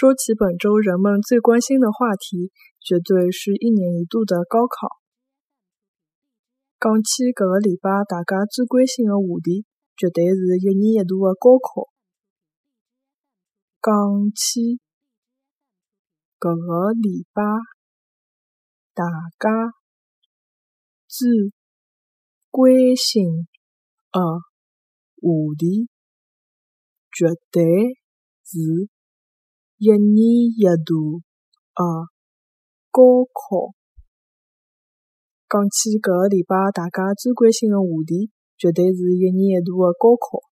说起本周人们最关心的话题，绝对是一年一度的高考。讲起搿个礼拜大家最关心的话题，绝对是一年一度的高考。讲起搿个礼拜大家最关心的话题，绝对是。一年一度的高考，讲起搿个礼拜大家最关心的话题，绝对是一年一度的高考。